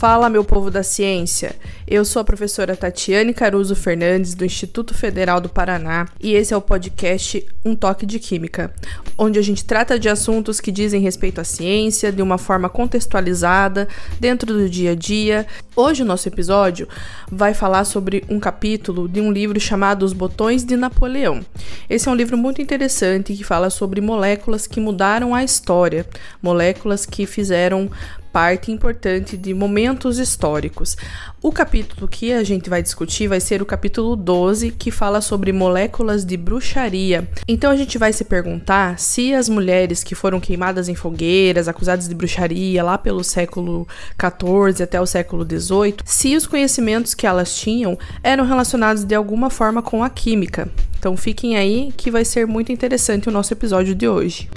Fala, meu povo da ciência! Eu sou a professora Tatiane Caruso Fernandes, do Instituto Federal do Paraná, e esse é o podcast Um Toque de Química, onde a gente trata de assuntos que dizem respeito à ciência de uma forma contextualizada, dentro do dia a dia. Hoje, o nosso episódio vai falar sobre um capítulo de um livro chamado Os Botões de Napoleão. Esse é um livro muito interessante que fala sobre moléculas que mudaram a história, moléculas que fizeram parte importante de momentos históricos. O capítulo que a gente vai discutir vai ser o capítulo 12, que fala sobre moléculas de bruxaria. Então a gente vai se perguntar se as mulheres que foram queimadas em fogueiras, acusadas de bruxaria lá pelo século 14 até o século 18, se os conhecimentos que elas tinham eram relacionados de alguma forma com a química. Então fiquem aí que vai ser muito interessante o nosso episódio de hoje.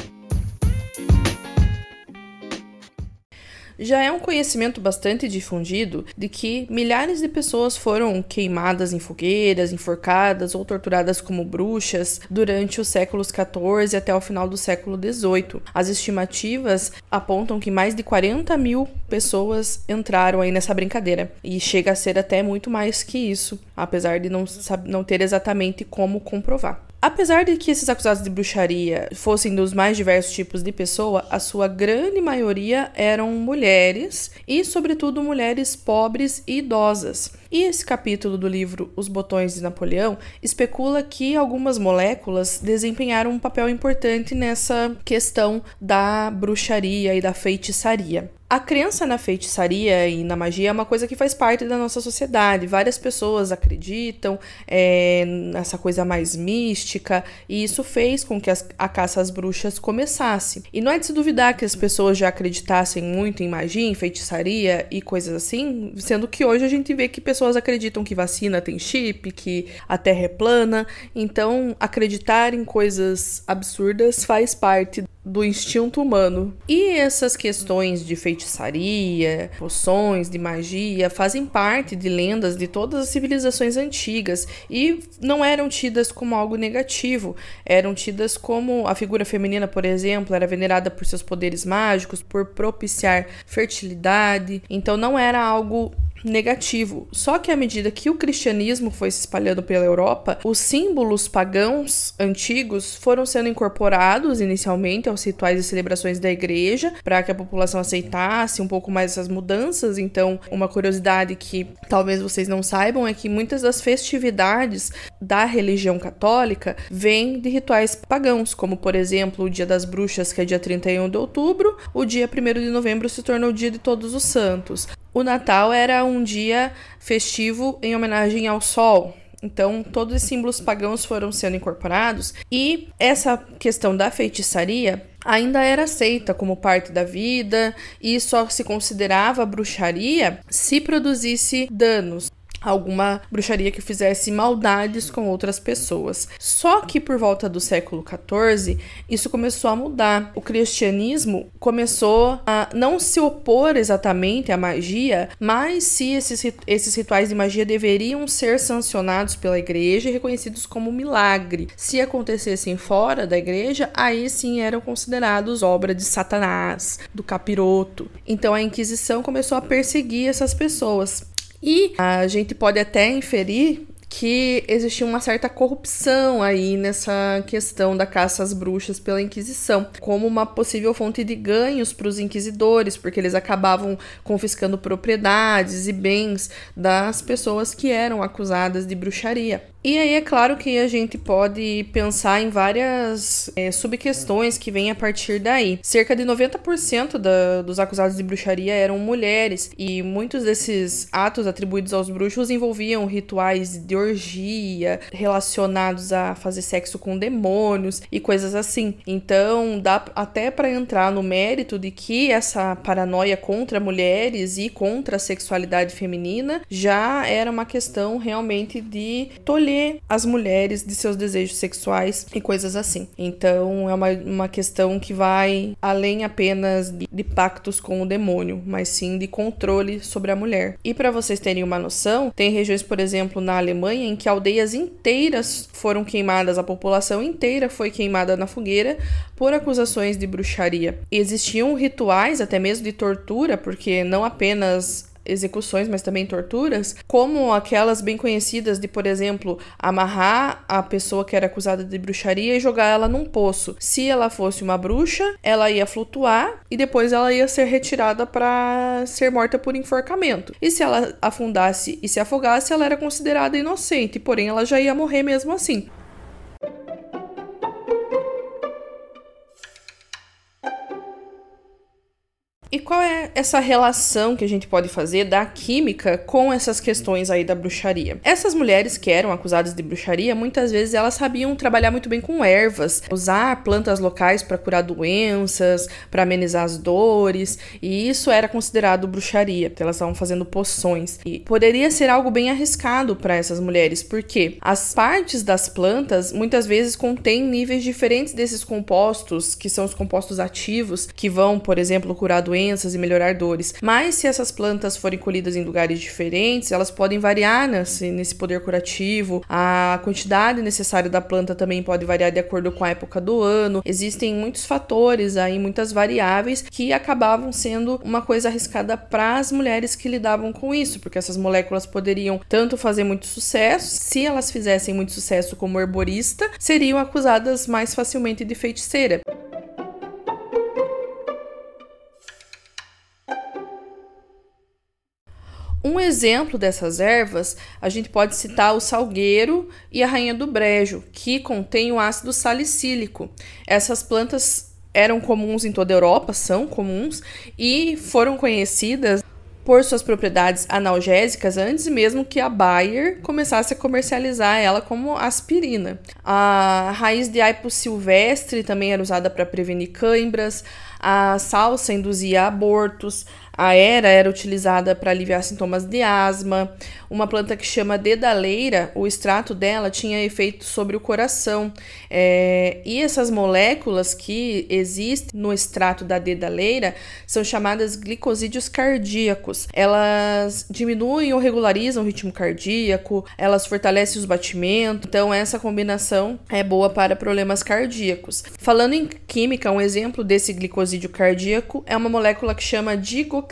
Já é um conhecimento bastante difundido de que milhares de pessoas foram queimadas em fogueiras, enforcadas ou torturadas como bruxas durante os séculos 14 até o final do século 18. As estimativas apontam que mais de 40 mil pessoas entraram aí nessa brincadeira e chega a ser até muito mais que isso, apesar de não, não ter exatamente como comprovar. Apesar de que esses acusados de bruxaria fossem dos mais diversos tipos de pessoa, a sua grande maioria eram mulheres e, sobretudo, mulheres pobres e idosas. E esse capítulo do livro Os Botões de Napoleão especula que algumas moléculas desempenharam um papel importante nessa questão da bruxaria e da feitiçaria. A crença na feitiçaria e na magia é uma coisa que faz parte da nossa sociedade. Várias pessoas acreditam é, nessa coisa mais mística, e isso fez com que as, a caça às bruxas começasse. E não é de se duvidar que as pessoas já acreditassem muito em magia, em feitiçaria e coisas assim, sendo que hoje a gente vê que pessoas acreditam que vacina tem chip, que a terra é plana. Então, acreditar em coisas absurdas faz parte do instinto humano. E essas questões de feitiçaria, poções, de magia, fazem parte de lendas de todas as civilizações antigas e não eram tidas como algo negativo, eram tidas como a figura feminina, por exemplo, era venerada por seus poderes mágicos, por propiciar fertilidade, então não era algo negativo. Só que à medida que o cristianismo foi se espalhando pela Europa, os símbolos pagãos antigos foram sendo incorporados inicialmente aos rituais e celebrações da igreja, para que a população aceitasse um pouco mais essas mudanças. Então, uma curiosidade que talvez vocês não saibam é que muitas das festividades da religião católica vêm de rituais pagãos, como por exemplo o Dia das Bruxas, que é dia 31 de outubro, o dia 1 de novembro se tornou o Dia de Todos os Santos. O Natal era um dia festivo em homenagem ao sol. Então, todos os símbolos pagãos foram sendo incorporados e essa questão da feitiçaria ainda era aceita como parte da vida e só se considerava bruxaria se produzisse danos alguma bruxaria que fizesse maldades com outras pessoas. Só que por volta do século XIV, isso começou a mudar. O cristianismo começou a não se opor exatamente à magia, mas se esses, esses rituais de magia deveriam ser sancionados pela igreja e reconhecidos como milagre. Se acontecessem fora da igreja, aí sim eram considerados obra de Satanás, do capiroto. Então a Inquisição começou a perseguir essas pessoas. E a gente pode até inferir que existia uma certa corrupção aí nessa questão da caça às bruxas pela Inquisição, como uma possível fonte de ganhos para os inquisidores, porque eles acabavam confiscando propriedades e bens das pessoas que eram acusadas de bruxaria. E aí é claro que a gente pode pensar em várias é, subquestões que vêm a partir daí. Cerca de 90% da, dos acusados de bruxaria eram mulheres, e muitos desses atos atribuídos aos bruxos envolviam rituais de orgia relacionados a fazer sexo com demônios e coisas assim. Então dá até para entrar no mérito de que essa paranoia contra mulheres e contra a sexualidade feminina já era uma questão realmente de tolher as mulheres de seus desejos sexuais e coisas assim. Então é uma, uma questão que vai além apenas de, de pactos com o demônio, mas sim de controle sobre a mulher. E para vocês terem uma noção, tem regiões, por exemplo, na Alemanha em que aldeias inteiras foram queimadas, a população inteira foi queimada na fogueira por acusações de bruxaria. Existiam rituais até mesmo de tortura, porque não apenas execuções, mas também torturas, como aquelas bem conhecidas de, por exemplo, amarrar a pessoa que era acusada de bruxaria e jogar ela num poço. Se ela fosse uma bruxa, ela ia flutuar e depois ela ia ser retirada para ser morta por enforcamento. E se ela afundasse e se afogasse, ela era considerada inocente, porém ela já ia morrer mesmo assim. E qual é essa relação que a gente pode fazer da química com essas questões aí da bruxaria? Essas mulheres que eram acusadas de bruxaria, muitas vezes elas sabiam trabalhar muito bem com ervas, usar plantas locais para curar doenças, para amenizar as dores, e isso era considerado bruxaria, porque elas estavam fazendo poções. E poderia ser algo bem arriscado para essas mulheres, porque as partes das plantas muitas vezes contêm níveis diferentes desses compostos, que são os compostos ativos, que vão, por exemplo, curar doenças doenças e melhorar dores. Mas se essas plantas forem colhidas em lugares diferentes, elas podem variar nesse, nesse poder curativo. A quantidade necessária da planta também pode variar de acordo com a época do ano. Existem muitos fatores aí, muitas variáveis que acabavam sendo uma coisa arriscada para as mulheres que lidavam com isso, porque essas moléculas poderiam tanto fazer muito sucesso, se elas fizessem muito sucesso como herborista, seriam acusadas mais facilmente de feiticeira. Um exemplo dessas ervas, a gente pode citar o salgueiro e a rainha do brejo, que contém o ácido salicílico. Essas plantas eram comuns em toda a Europa, são comuns, e foram conhecidas por suas propriedades analgésicas antes mesmo que a Bayer começasse a comercializar ela como aspirina. A raiz de aipo silvestre também era usada para prevenir cãibras, a salsa induzia abortos, a era era utilizada para aliviar sintomas de asma. Uma planta que chama dedaleira, o extrato dela tinha efeito sobre o coração. É, e essas moléculas que existem no extrato da dedaleira são chamadas glicosídeos cardíacos. Elas diminuem ou regularizam o ritmo cardíaco, elas fortalecem os batimentos. Então, essa combinação é boa para problemas cardíacos. Falando em química, um exemplo desse glicosídeo cardíaco é uma molécula que chama digo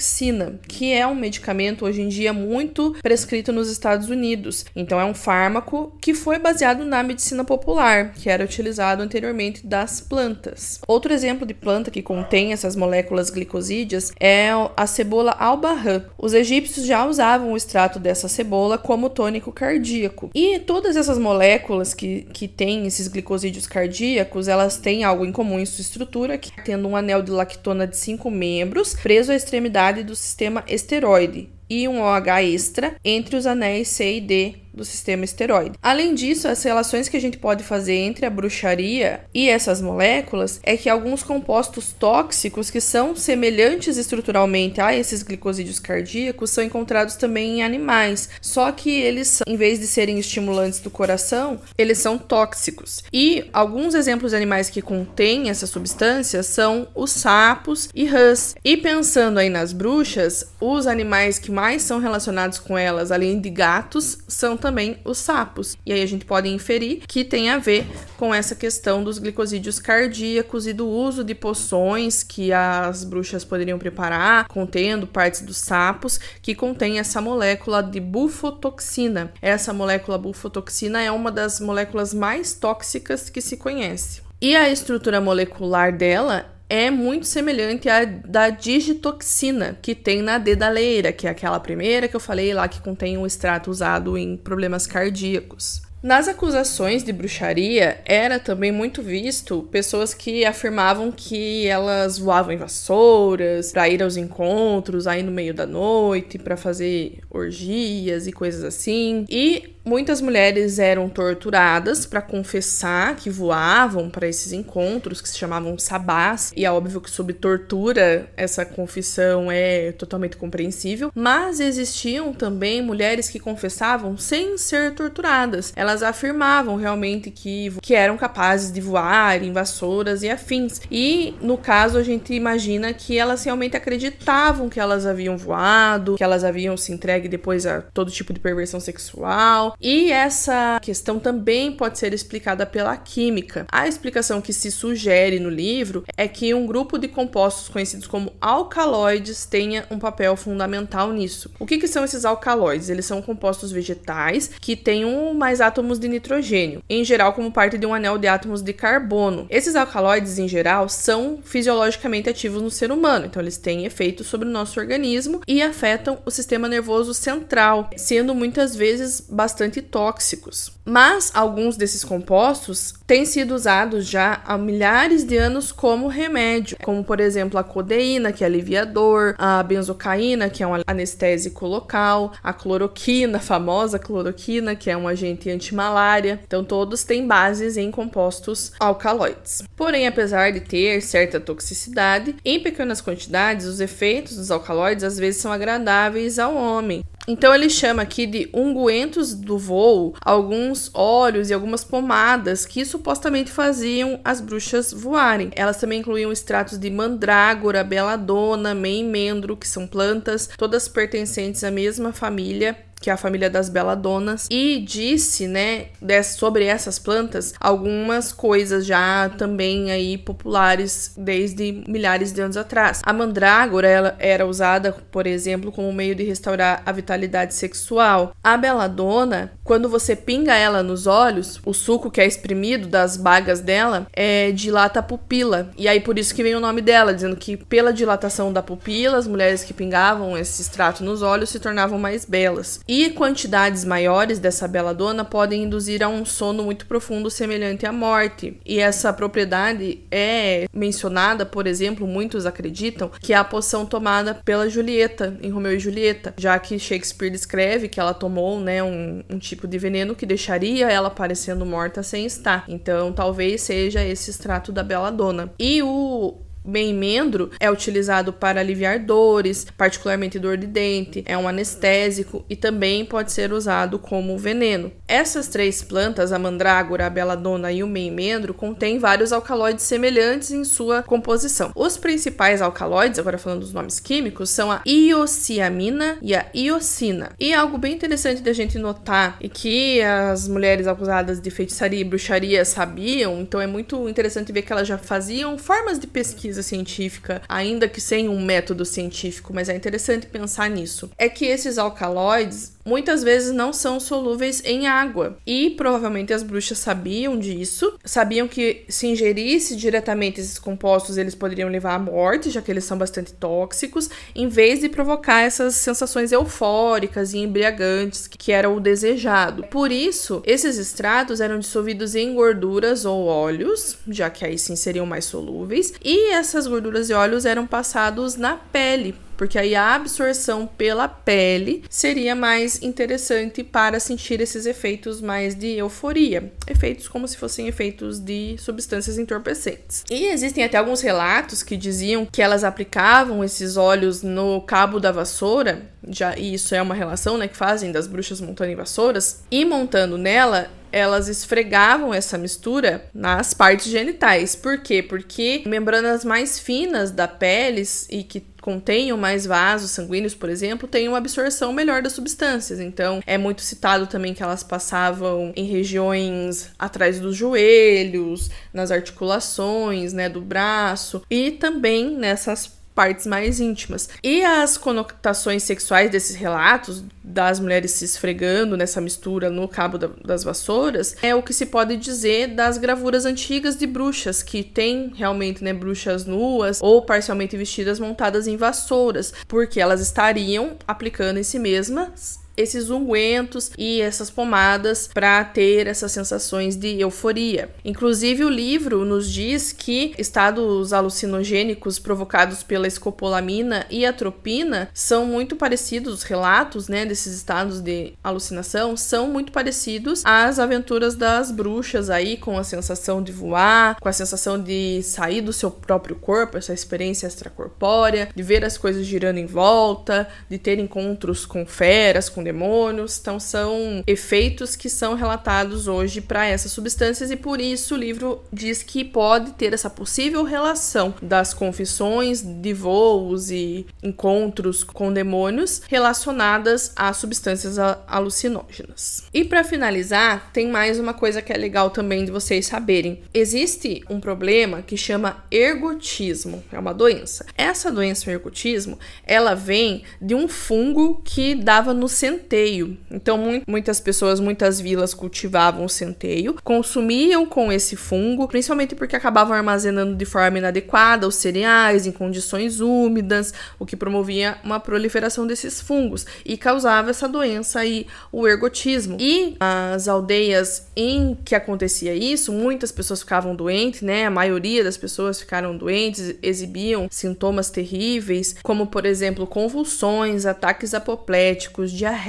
que é um medicamento hoje em dia muito prescrito nos Estados Unidos. Então é um fármaco que foi baseado na medicina popular, que era utilizado anteriormente das plantas. Outro exemplo de planta que contém essas moléculas glicosídeas é a cebola albarrã. Os egípcios já usavam o extrato dessa cebola como tônico cardíaco. E todas essas moléculas que, que têm esses glicosídeos cardíacos, elas têm algo em comum em sua estrutura, que tendo um anel de lactona de cinco membros preso à extremidade do sistema esteroide e um OH extra entre os anéis C e D do sistema esteroide. Além disso, as relações que a gente pode fazer entre a bruxaria e essas moléculas é que alguns compostos tóxicos que são semelhantes estruturalmente a esses glicosídeos cardíacos são encontrados também em animais, só que eles, em vez de serem estimulantes do coração, eles são tóxicos. E alguns exemplos de animais que contêm essas substâncias são os sapos e rãs. E pensando aí nas bruxas, os animais que mais são relacionados com elas, além de gatos, são também os sapos. E aí a gente pode inferir que tem a ver com essa questão dos glicosídeos cardíacos e do uso de poções que as bruxas poderiam preparar, contendo partes dos sapos, que contém essa molécula de bufotoxina. Essa molécula bufotoxina é uma das moléculas mais tóxicas que se conhece. E a estrutura molecular dela é muito semelhante à da digitoxina que tem na dedaleira, que é aquela primeira que eu falei lá que contém um extrato usado em problemas cardíacos. Nas acusações de bruxaria, era também muito visto pessoas que afirmavam que elas voavam em vassouras para ir aos encontros aí no meio da noite, para fazer orgias e coisas assim. E Muitas mulheres eram torturadas para confessar que voavam para esses encontros que se chamavam sabás, e é óbvio que sob tortura essa confissão é totalmente compreensível, mas existiam também mulheres que confessavam sem ser torturadas. Elas elas afirmavam realmente que, que eram capazes de voar em vassouras e afins. E no caso a gente imagina que elas realmente acreditavam que elas haviam voado, que elas haviam se entregue depois a todo tipo de perversão sexual. E essa questão também pode ser explicada pela química. A explicação que se sugere no livro é que um grupo de compostos conhecidos como alcaloides tenha um papel fundamental nisso. O que, que são esses alcaloides? Eles são compostos vegetais que têm um mais átomos de nitrogênio, em geral como parte de um anel de átomos de carbono. Esses alcaloides, em geral, são fisiologicamente ativos no ser humano, então eles têm efeito sobre o nosso organismo e afetam o sistema nervoso central, sendo muitas vezes bastante tóxicos. Mas alguns desses compostos têm sido usados já há milhares de anos como remédio, como por exemplo a codeína, que é aliviador, a benzocaína, que é um anestésico local, a cloroquina, a famosa cloroquina, que é um agente antimalária. Então todos têm bases em compostos alcaloides. Porém, apesar de ter certa toxicidade, em pequenas quantidades, os efeitos dos alcaloides às vezes são agradáveis ao homem. Então ele chama aqui de unguentos do voo alguns óleos e algumas pomadas que supostamente faziam as bruxas voarem. Elas também incluíam extratos de mandrágora, beladona, meimendro, que são plantas, todas pertencentes à mesma família que é a família das beladonas, e disse, né, sobre essas plantas algumas coisas já também aí populares desde milhares de anos atrás. A mandrágora ela era usada, por exemplo, como meio de restaurar a vitalidade sexual. A beladona, quando você pinga ela nos olhos, o suco que é exprimido das bagas dela é dilata a pupila. E aí por isso que vem o nome dela, dizendo que pela dilatação da pupila, as mulheres que pingavam esse extrato nos olhos se tornavam mais belas. E quantidades maiores dessa beladona podem induzir a um sono muito profundo semelhante à morte. E essa propriedade é mencionada, por exemplo, muitos acreditam que é a poção tomada pela Julieta em Romeu e Julieta, já que Shakespeare descreve que ela tomou, né, um, um tipo de veneno que deixaria ela parecendo morta sem estar. Então, talvez seja esse extrato da beladona. E o Bem-mendro é utilizado para aliviar dores, particularmente dor de dente, é um anestésico e também pode ser usado como veneno. Essas três plantas, a mandrágora, a beladona e o meimendro, contêm vários alcaloides semelhantes em sua composição. Os principais alcaloides, agora falando dos nomes químicos, são a iociamina e a iocina. E algo bem interessante da gente notar e que as mulheres acusadas de feitiçaria e bruxaria sabiam, então é muito interessante ver que elas já faziam formas de pesquisa pesquisa científica, ainda que sem um método científico, mas é interessante pensar nisso. É que esses alcaloides muitas vezes não são solúveis em água. E provavelmente as bruxas sabiam disso, sabiam que se ingerisse diretamente esses compostos, eles poderiam levar à morte, já que eles são bastante tóxicos, em vez de provocar essas sensações eufóricas e embriagantes, que era o desejado. Por isso, esses extratos eram dissolvidos em gorduras ou óleos, já que aí sim seriam mais solúveis, e essas gorduras e óleos eram passados na pele porque aí a absorção pela pele seria mais interessante para sentir esses efeitos mais de euforia, efeitos como se fossem efeitos de substâncias entorpecentes. E existem até alguns relatos que diziam que elas aplicavam esses óleos no cabo da vassoura, já e isso é uma relação, né, que fazem das bruxas montando em vassouras, e montando nela elas esfregavam essa mistura nas partes genitais. Por quê? Porque membranas mais finas da pele e que contenham mais vasos sanguíneos, por exemplo, têm uma absorção melhor das substâncias. Então, é muito citado também que elas passavam em regiões atrás dos joelhos, nas articulações, né, do braço e também nessas partes mais íntimas. E as conotações sexuais desses relatos, das mulheres se esfregando nessa mistura no cabo da, das vassouras, é o que se pode dizer das gravuras antigas de bruxas, que tem realmente né, bruxas nuas ou parcialmente vestidas montadas em vassouras, porque elas estariam aplicando em si mesmas esses ungüentos e essas pomadas para ter essas sensações de euforia. Inclusive, o livro nos diz que estados alucinogênicos provocados pela escopolamina e atropina são muito parecidos, os relatos né, desses estados de alucinação são muito parecidos às aventuras das bruxas aí, com a sensação de voar, com a sensação de sair do seu próprio corpo, essa experiência extracorpórea, de ver as coisas girando em volta, de ter encontros com feras, com demônios. Então, são efeitos que são relatados hoje para essas substâncias, e por isso o livro diz que pode ter essa possível relação das confissões de voos e encontros com demônios relacionadas a substâncias alucinógenas. E para finalizar, tem mais uma coisa que é legal também de vocês saberem. Existe um problema que chama ergotismo, é uma doença. Essa doença, o ergotismo, ela vem de um fungo que dava no centeio. Então, muitas pessoas, muitas vilas cultivavam centeio, consumiam com esse fungo, principalmente porque acabavam armazenando de forma inadequada os cereais em condições úmidas, o que promovia uma proliferação desses fungos e causava essa doença aí, o ergotismo. E as aldeias em que acontecia isso, muitas pessoas ficavam doentes, né? A maioria das pessoas ficaram doentes, exibiam sintomas terríveis, como por exemplo, convulsões, ataques apopléticos, diarreia,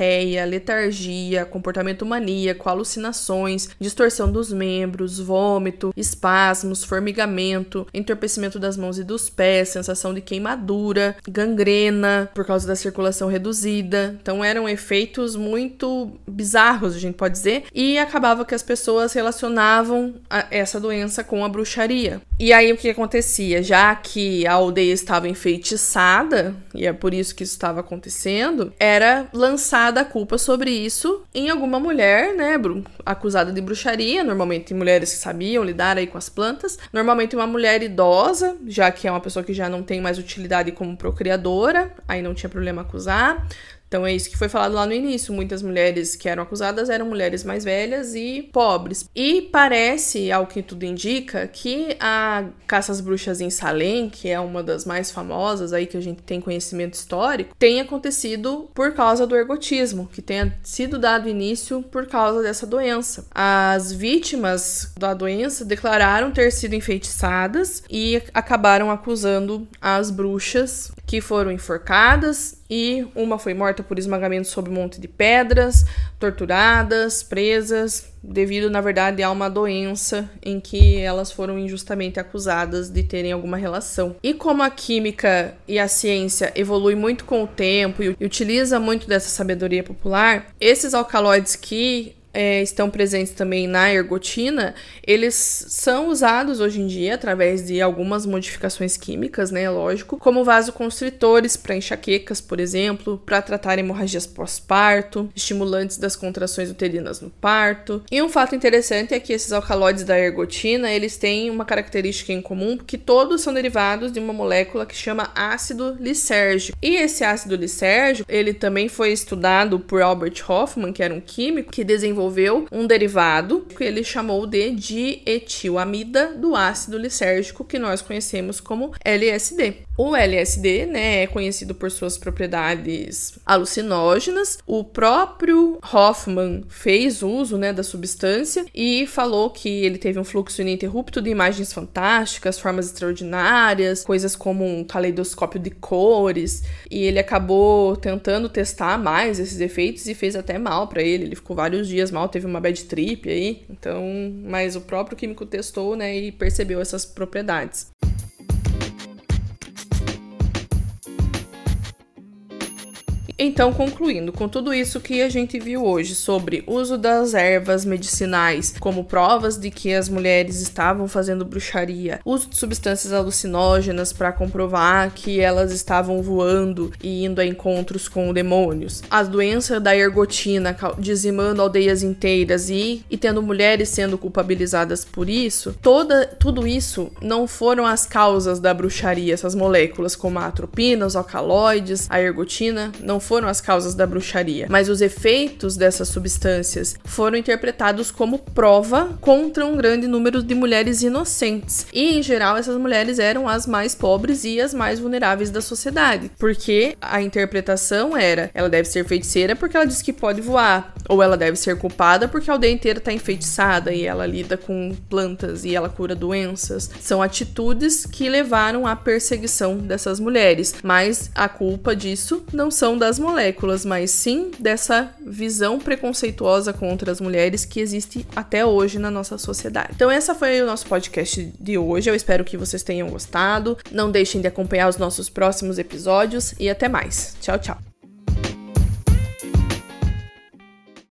letargia, comportamento maníaco, alucinações, distorção dos membros, vômito, espasmos, formigamento, entorpecimento das mãos e dos pés, sensação de queimadura, gangrena por causa da circulação reduzida. Então eram efeitos muito bizarros, a gente pode dizer, e acabava que as pessoas relacionavam essa doença com a bruxaria. E aí o que acontecia? Já que a aldeia estava enfeitiçada, e é por isso que isso estava acontecendo, era lançada a culpa sobre isso em alguma mulher, né, acusada de bruxaria, normalmente mulheres que sabiam lidar aí com as plantas, normalmente uma mulher idosa, já que é uma pessoa que já não tem mais utilidade como procriadora, aí não tinha problema acusar. Então é isso que foi falado lá no início. Muitas mulheres que eram acusadas eram mulheres mais velhas e pobres. E parece, ao que tudo indica, que a caça às bruxas em Salem, que é uma das mais famosas aí que a gente tem conhecimento histórico, tenha acontecido por causa do ergotismo, que tenha sido dado início por causa dessa doença. As vítimas da doença declararam ter sido enfeitiçadas e acabaram acusando as bruxas que foram enforcadas e uma foi morta por esmagamento sob um monte de pedras, torturadas, presas, devido, na verdade, a uma doença em que elas foram injustamente acusadas de terem alguma relação. E como a química e a ciência evolui muito com o tempo e utiliza muito dessa sabedoria popular, esses alcaloides que é, estão presentes também na ergotina, eles são usados hoje em dia através de algumas modificações químicas, né? Lógico, como vasoconstritores para enxaquecas, por exemplo, para tratar hemorragias pós-parto, estimulantes das contrações uterinas no parto. E um fato interessante é que esses alcaloides da ergotina, eles têm uma característica em comum, que todos são derivados de uma molécula que chama ácido lisérgico. E esse ácido lisérgico, ele também foi estudado por Albert Hoffman, que era um químico que desenvolveu desenvolveu um derivado que ele chamou de dietilamida do ácido lisérgico, que nós conhecemos como LSD. O LSD, né, é conhecido por suas propriedades alucinógenas. O próprio Hoffman fez uso, né, da substância e falou que ele teve um fluxo ininterrupto de imagens fantásticas, formas extraordinárias, coisas como um caleidoscópio de cores, e ele acabou tentando testar mais esses efeitos e fez até mal para ele. Ele ficou vários dias mal, teve uma bad trip aí. Então, mas o próprio químico testou, né, e percebeu essas propriedades. Então, concluindo, com tudo isso que a gente viu hoje sobre uso das ervas medicinais como provas de que as mulheres estavam fazendo bruxaria, uso de substâncias alucinógenas para comprovar que elas estavam voando e indo a encontros com demônios, as doenças da ergotina dizimando aldeias inteiras e, e tendo mulheres sendo culpabilizadas por isso, toda, tudo isso não foram as causas da bruxaria, essas moléculas como a atropina, os alcaloides, a ergotina, não foram foram as causas da bruxaria, mas os efeitos dessas substâncias foram interpretados como prova contra um grande número de mulheres inocentes. E em geral, essas mulheres eram as mais pobres e as mais vulneráveis da sociedade, porque a interpretação era: ela deve ser feiticeira porque ela diz que pode voar, ou ela deve ser culpada porque a aldeia inteira está enfeitiçada e ela lida com plantas e ela cura doenças. São atitudes que levaram à perseguição dessas mulheres, mas a culpa disso não são das moléculas, mas sim dessa visão preconceituosa contra as mulheres que existe até hoje na nossa sociedade. Então, essa foi o nosso podcast de hoje. Eu espero que vocês tenham gostado. Não deixem de acompanhar os nossos próximos episódios e até mais. Tchau, tchau.